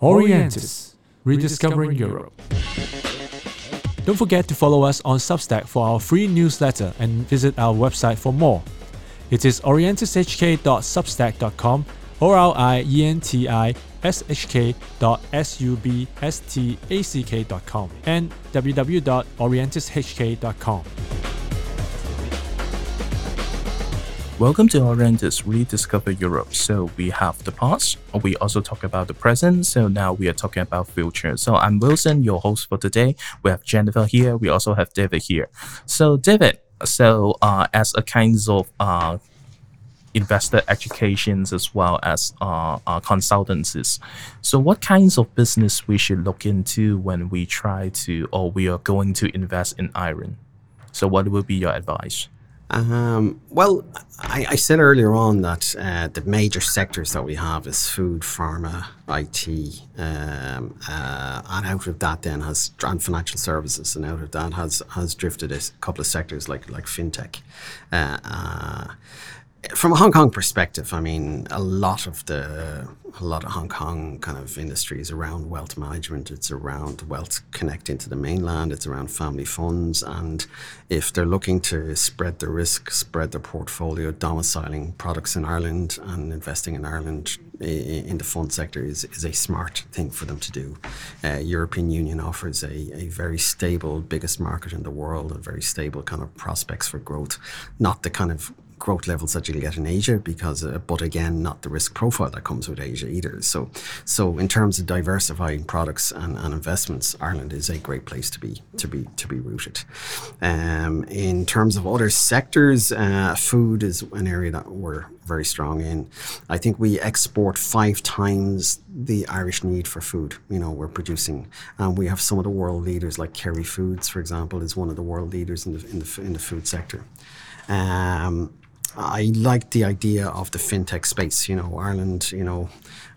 Orientis, rediscovering Europe. Don't forget to follow us on Substack for our free newsletter and visit our website for more. It is orientishk.substack.com or our I-E-N-T-I shk.substack.com and www.orientishk.com. Welcome to Orientis Rediscover Europe. So we have the past, we also talk about the present, so now we are talking about future. So I'm Wilson, your host for today. We have Jennifer here, we also have David here. So David, so uh, as a kind of uh, investor educations as well as uh, uh, consultancies. So, what kinds of business we should look into when we try to or we are going to invest in Ireland? So, what will be your advice? Um, well, I, I, said earlier on that uh, the major sectors that we have is food, pharma, IT, um, uh, and out of that then has and financial services, and out of that has has drifted a couple of sectors like like fintech. Uh, uh from a Hong Kong perspective, I mean, a lot of the a lot of Hong Kong kind of industries around wealth management. It's around wealth connecting to the mainland. It's around family funds, and if they're looking to spread the risk, spread their portfolio, domiciling products in Ireland and investing in Ireland in the fund sector is, is a smart thing for them to do. Uh, European Union offers a, a very stable, biggest market in the world, and very stable kind of prospects for growth. Not the kind of growth levels that you'll get in Asia because, uh, but again, not the risk profile that comes with Asia either. So, so in terms of diversifying products and, and investments, Ireland is a great place to be to be to be rooted. Um, in terms of other sectors, uh, food is an area that we're very strong in. I think we export five times the Irish need for food. You know, we're producing, and we have some of the world leaders, like Kerry Foods, for example, is one of the world leaders in the in the, in the food sector. Um, I like the idea of the fintech space. You know, Ireland, you know,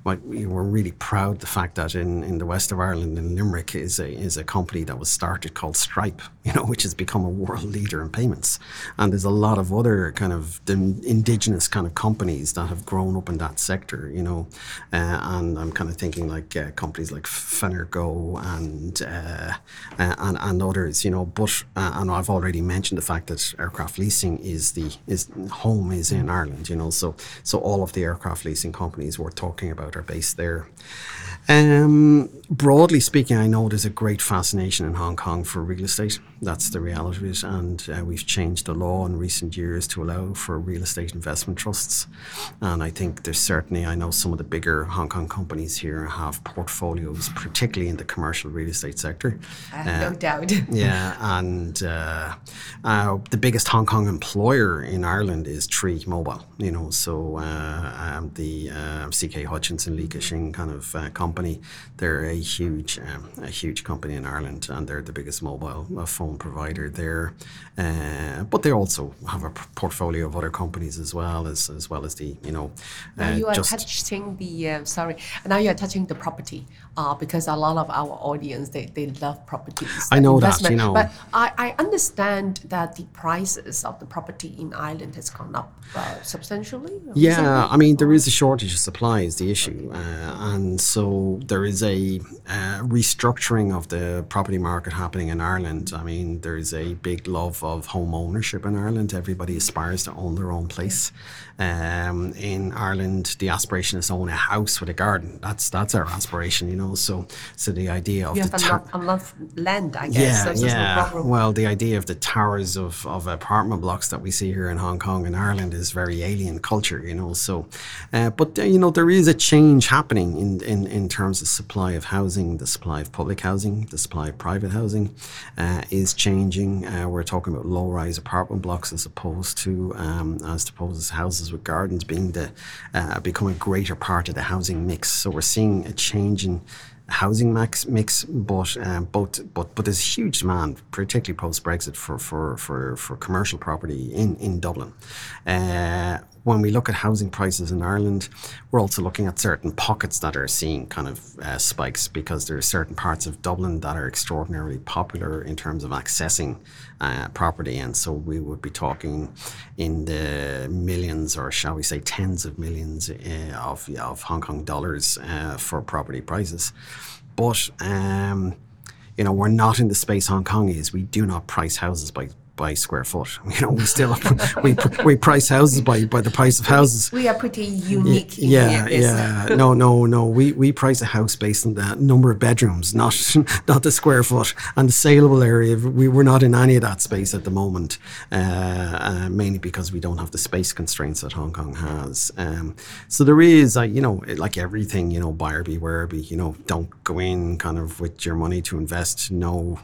but we're really proud the fact that in, in the west of Ireland, in Limerick, is a is a company that was started called Stripe, you know, which has become a world leader in payments. And there's a lot of other kind of indigenous kind of companies that have grown up in that sector, you know. Uh, and I'm kind of thinking like uh, companies like Fenergo and, uh, uh, and and others, you know. But uh, and I've already mentioned the fact that aircraft leasing is the is home is in Ireland, you know. So so all of the aircraft leasing companies we're talking about are based there. Um, broadly speaking, I know there's a great fascination in Hong Kong for real estate. That's the reality of it. And uh, we've changed the law in recent years to allow for real estate investment trusts. And I think there's certainly, I know some of the bigger Hong Kong companies here have portfolios, particularly in the commercial real estate sector. I Uh, no doubt. yeah. And uh, uh, the biggest Hong Kong employer in Ireland is Three Mobile, you know, so uh, um, the uh, CK Hutchison, Li Ka-shing kind of company company. They're a huge, um, a huge company in Ireland, and they're the biggest mobile uh, phone provider there. Uh, but they also have a portfolio of other companies as well as as well as the you know. now uh, you are touching the uh, sorry. Now you are touching the property uh, because a lot of our audience they, they love properties. I know investment. that you know, but I, I understand that the prices of the property in Ireland has gone up uh, substantially. Yeah, I mean there is a shortage of supply is the issue, and so there is a uh, restructuring of the property market happening in Ireland. I mean, there's a big love of home ownership in Ireland. Everybody aspires to own their own place. Um, in Ireland, the aspiration is to own a house with a garden. That's that's our aspiration, you know. So, so the idea of you the have tar- enough land, I guess. Yeah, so yeah. No well, the idea of the towers of, of apartment blocks that we see here in Hong Kong and Ireland is very alien culture, you know. So, uh, but uh, you know, there is a change happening in in in terms of supply of housing, the supply of public housing, the supply of private housing uh, is changing. Uh, we're talking about low-rise apartment blocks as opposed to um, as opposed to houses with gardens being the uh, becoming a greater part of the housing mix. So we're seeing a change in housing mix, mix but um, but but but there's huge demand, particularly post Brexit, for, for for for commercial property in in Dublin. Uh, when we look at housing prices in Ireland, we're also looking at certain pockets that are seeing kind of uh, spikes because there are certain parts of Dublin that are extraordinarily popular in terms of accessing uh, property. And so we would be talking in the millions, or shall we say, tens of millions uh, of, of Hong Kong dollars uh, for property prices. But um, you know, we're not in the space Hong Kong is. We do not price houses by by square foot. You know, we still we we price houses by by the price of houses. We are pretty unique. yeah, yeah. no, no, no. We we price a house based on the number of bedrooms, not not the square foot and the saleable area. We we're not in any of that space at the moment, uh, uh, mainly because we don't have the space constraints that Hong Kong has. Um, so there is, uh, you know, like everything, you know, buyer beware. Be you know, don't go in kind of with your money to invest. No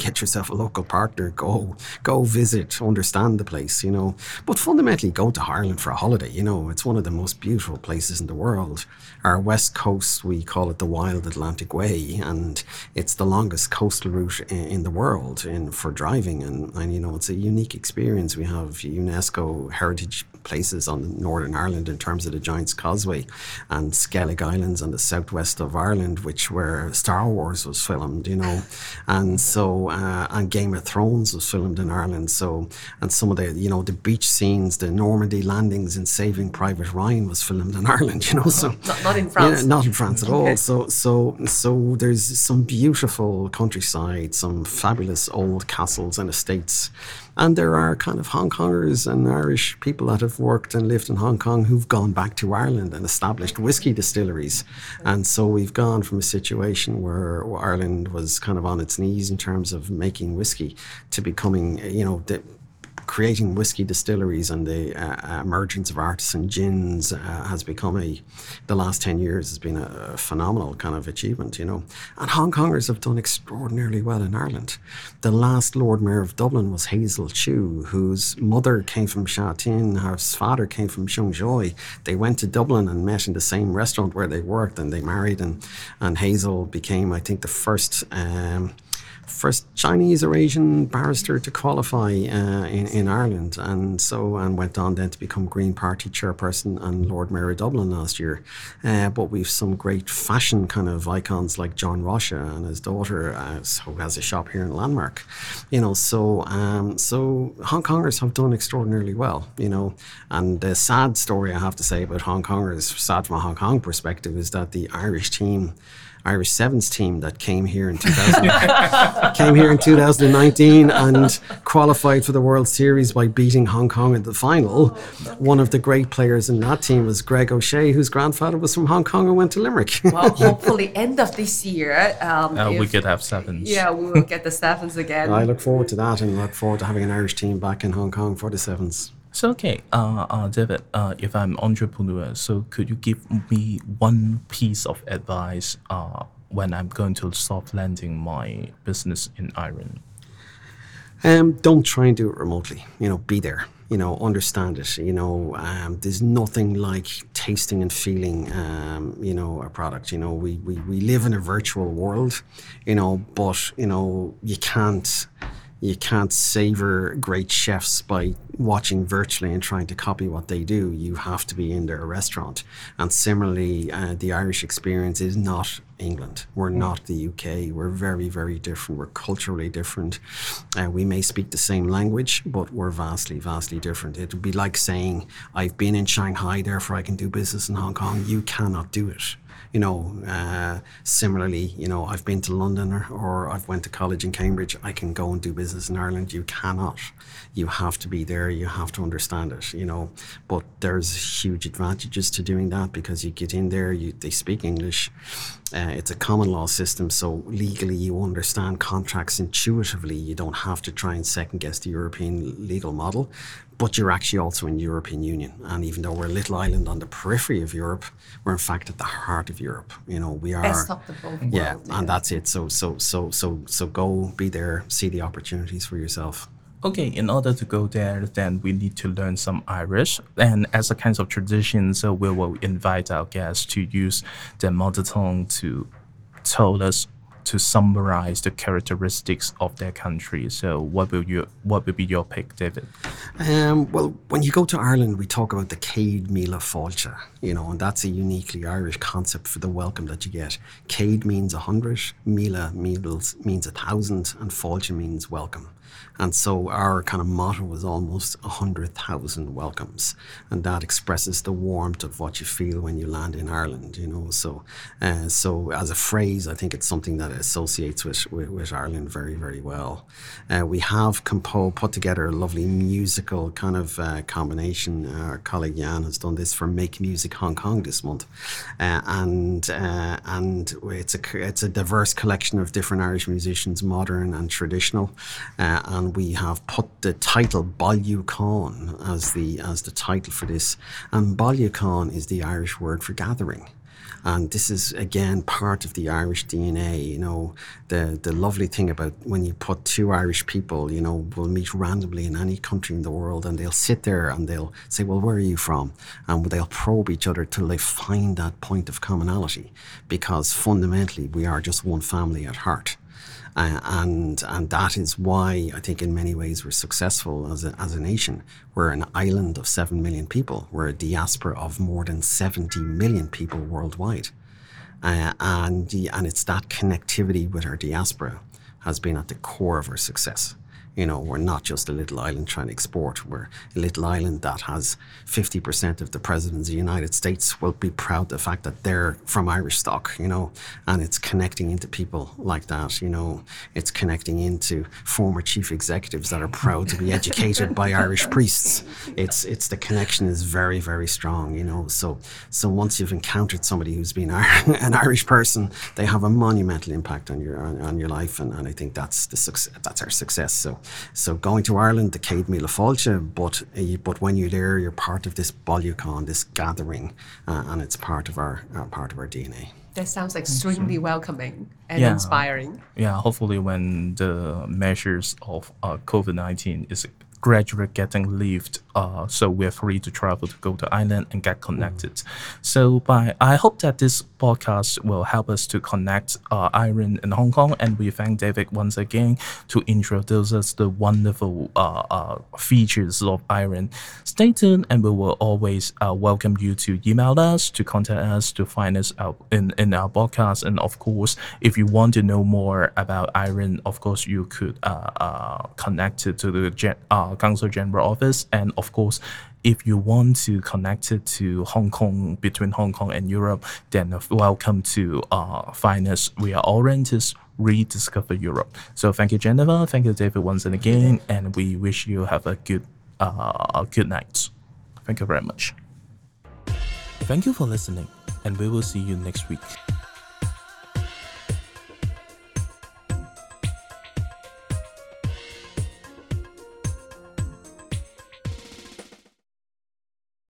get yourself a local partner, go go visit, understand the place, you know. But fundamentally go to Ireland for a holiday, you know. It's one of the most beautiful places in the world. Our west coast, we call it the Wild Atlantic Way, and it's the longest coastal route in, in the world in for driving and, and you know it's a unique experience. We have UNESCO heritage places on Northern Ireland in terms of the Giant's Causeway and Skellig Islands on the southwest of Ireland, which where Star Wars was filmed, you know, and so uh, and Game of Thrones was filmed in Ireland. So and some of the you know the beach scenes, the Normandy landings in Saving Private Ryan was filmed in Ireland, you know. So not, not in France, yeah, not in France at okay. all. So so so there's some beautiful countryside, some fabulous old castles and estates and there are kind of Hong Kongers and Irish people that have worked and lived in Hong Kong who've gone back to Ireland and established whiskey distilleries. And so we've gone from a situation where Ireland was kind of on its knees in terms of making whiskey to becoming, you know, creating whiskey distilleries and the uh, emergence of artisan gins uh, has become a, the last 10 years has been a, phenomenal kind of achievement, you know. And Hong Kongers have done extraordinarily well in Ireland. The last Lord Mayor of Dublin was Hazel Chu, whose mother came from Sha Tin, her father came from Sheung Shui. They went to Dublin and met in the same restaurant where they worked and they married and, and Hazel became, I think, the first um, first Chinese or Asian barrister to qualify uh, in, in Ireland, and so and went on then to become Green Party chairperson and Lord Mayor of Dublin last year. Uh, but we've some great fashion kind of icons like John Rocha and his daughter, uh, who has a shop here in Landmark. You know, so um, so Hong Kongers have done extraordinarily well. You know, and the sad story I have to say about Hong Kongers, sad from a Hong Kong perspective, is that the Irish team. Irish Sevens team that came here in 2000, came here in 2019 and qualified for the World Series by beating Hong Kong in the final. One of the great players in that team was Greg O'Shea, whose grandfather was from Hong Kong and went to Limerick. well, hopefully, end of this year, um, uh, if, we could have sevens. Yeah, we will get the sevens again. I look forward to that and look forward to having an Irish team back in Hong Kong for the sevens. So okay, uh, uh, David, uh, if I'm entrepreneur, so could you give me one piece of advice uh, when I'm going to soft landing my business in Ireland? Um, don't try and do it remotely. You know, be there. You know, understand it. You know, um, there's nothing like tasting and feeling. Um, you know, a product. You know, we, we we live in a virtual world. You know, but you know you can't you can't savor great chefs by watching virtually and trying to copy what they do. You have to be in their restaurant. And similarly, uh, the Irish experience is not England. We're not the UK. We're very, very different. We're culturally different. Uh, we may speak the same language, but we're vastly, vastly different. It would be like saying, I've been in Shanghai, therefore I can do business in Hong Kong. You cannot do it you know, uh, similarly, you know, I've been to London or, or I've went to college in Cambridge. I can go and do business in Ireland. You cannot. You have to be there. You have to understand it. You know, but there's huge advantages to doing that because you get in there. You they speak English. Uh, it's a common law system, so legally you understand contracts intuitively. You don't have to try and second guess the European legal model but you're actually also in European Union. And even though we're a little island on the periphery of Europe, we're in fact at the heart of Europe. You know, we are. Best of the both yeah, worlds, and that's it. So so so so so go be there, see the opportunities for yourself. Okay, in order to go there, then we need to learn some Irish. And as a kind of tradition, so we will invite our guests to use their mother tongue to tell us to summarize the characteristics of their country. So, what will you what will be your pick, David? Um, well, when you go to Ireland, we talk about the Céad Míle Fáilte, you know, and that's a uniquely Irish concept for the welcome that you get. Céad means a hundred, Míle means, means a thousand, and Fáilte means welcome. And so our kind of motto was almost 100,000 welcomes. And that expresses the warmth of what you feel when you land in Ireland, you know. So, uh, so as a phrase, I think it's something that associates with, with, with Ireland very, very well. Uh, we have compo- put together a lovely musical kind of uh, combination. Our colleague Jan has done this for Make Music Hong Kong this month. Uh, and uh, and it's a, it's a diverse collection of different Irish musicians, modern and traditional. And we have put the title Cháin as the as the title for this. And Cháin is the Irish word for gathering. And this is again part of the Irish DNA. You know, the the lovely thing about when you put two Irish people, you know, will meet randomly in any country in the world, and they'll sit there and they'll say, "Well, where are you from?" And they'll probe each other till they find that point of commonality, because fundamentally we are just one family at heart. Uh, and and that is why I think in many ways we're successful as a, as a nation. We're an island of seven million people. We're a diaspora of more than seventy million people worldwide, uh, and and it's that connectivity with our diaspora has been at the core of our success. You know, we're not just a little island trying to export. We're a little island that has 50% of the presidents of the United States will be proud of the fact that they're from Irish stock, you know, and it's connecting into people like that, you know. It's connecting into former chief executives that are proud to be educated by Irish priests. It's it's the connection is very, very strong, you know. So so once you've encountered somebody who's been an Irish person, they have a monumental impact on your on, on your life and, and I think that's the success that's our success. So so going to Ireland, the Céad Míle Fáilte, but uh, but when you're there, you're part of this Bailiú Cháin, this gathering, uh, and it's part of our uh, part of our DNA. That sounds extremely welcoming and Yeah. inspiring. Yeah, hopefully when the measures of uh, COVID nineteen is gradually getting lifted, uh, so we're free to travel to go to Ireland and get connected. So by I hope that this podcast will help us to connect uh, Ireland and Hong Kong, and we thank David once again to introduce us the wonderful uh, uh, features of Ireland. Stay tuned, and we will always uh, welcome you to email us, to contact us, to find us out in, in our podcast. And of course, if you want to know more about Ireland, of course, you could uh, uh, connect it to the gen- uh, Consul General Office. And of course, if you want to connect it to Hong Kong, between Hong Kong and Europe, then welcome to uh, are all Orientis Rediscover Europe. So thank you, Jennifer. Thank you, David, once and again. And we wish you have a good, uh, good night. Thank you very much. Thank you for listening, and we will see you next week.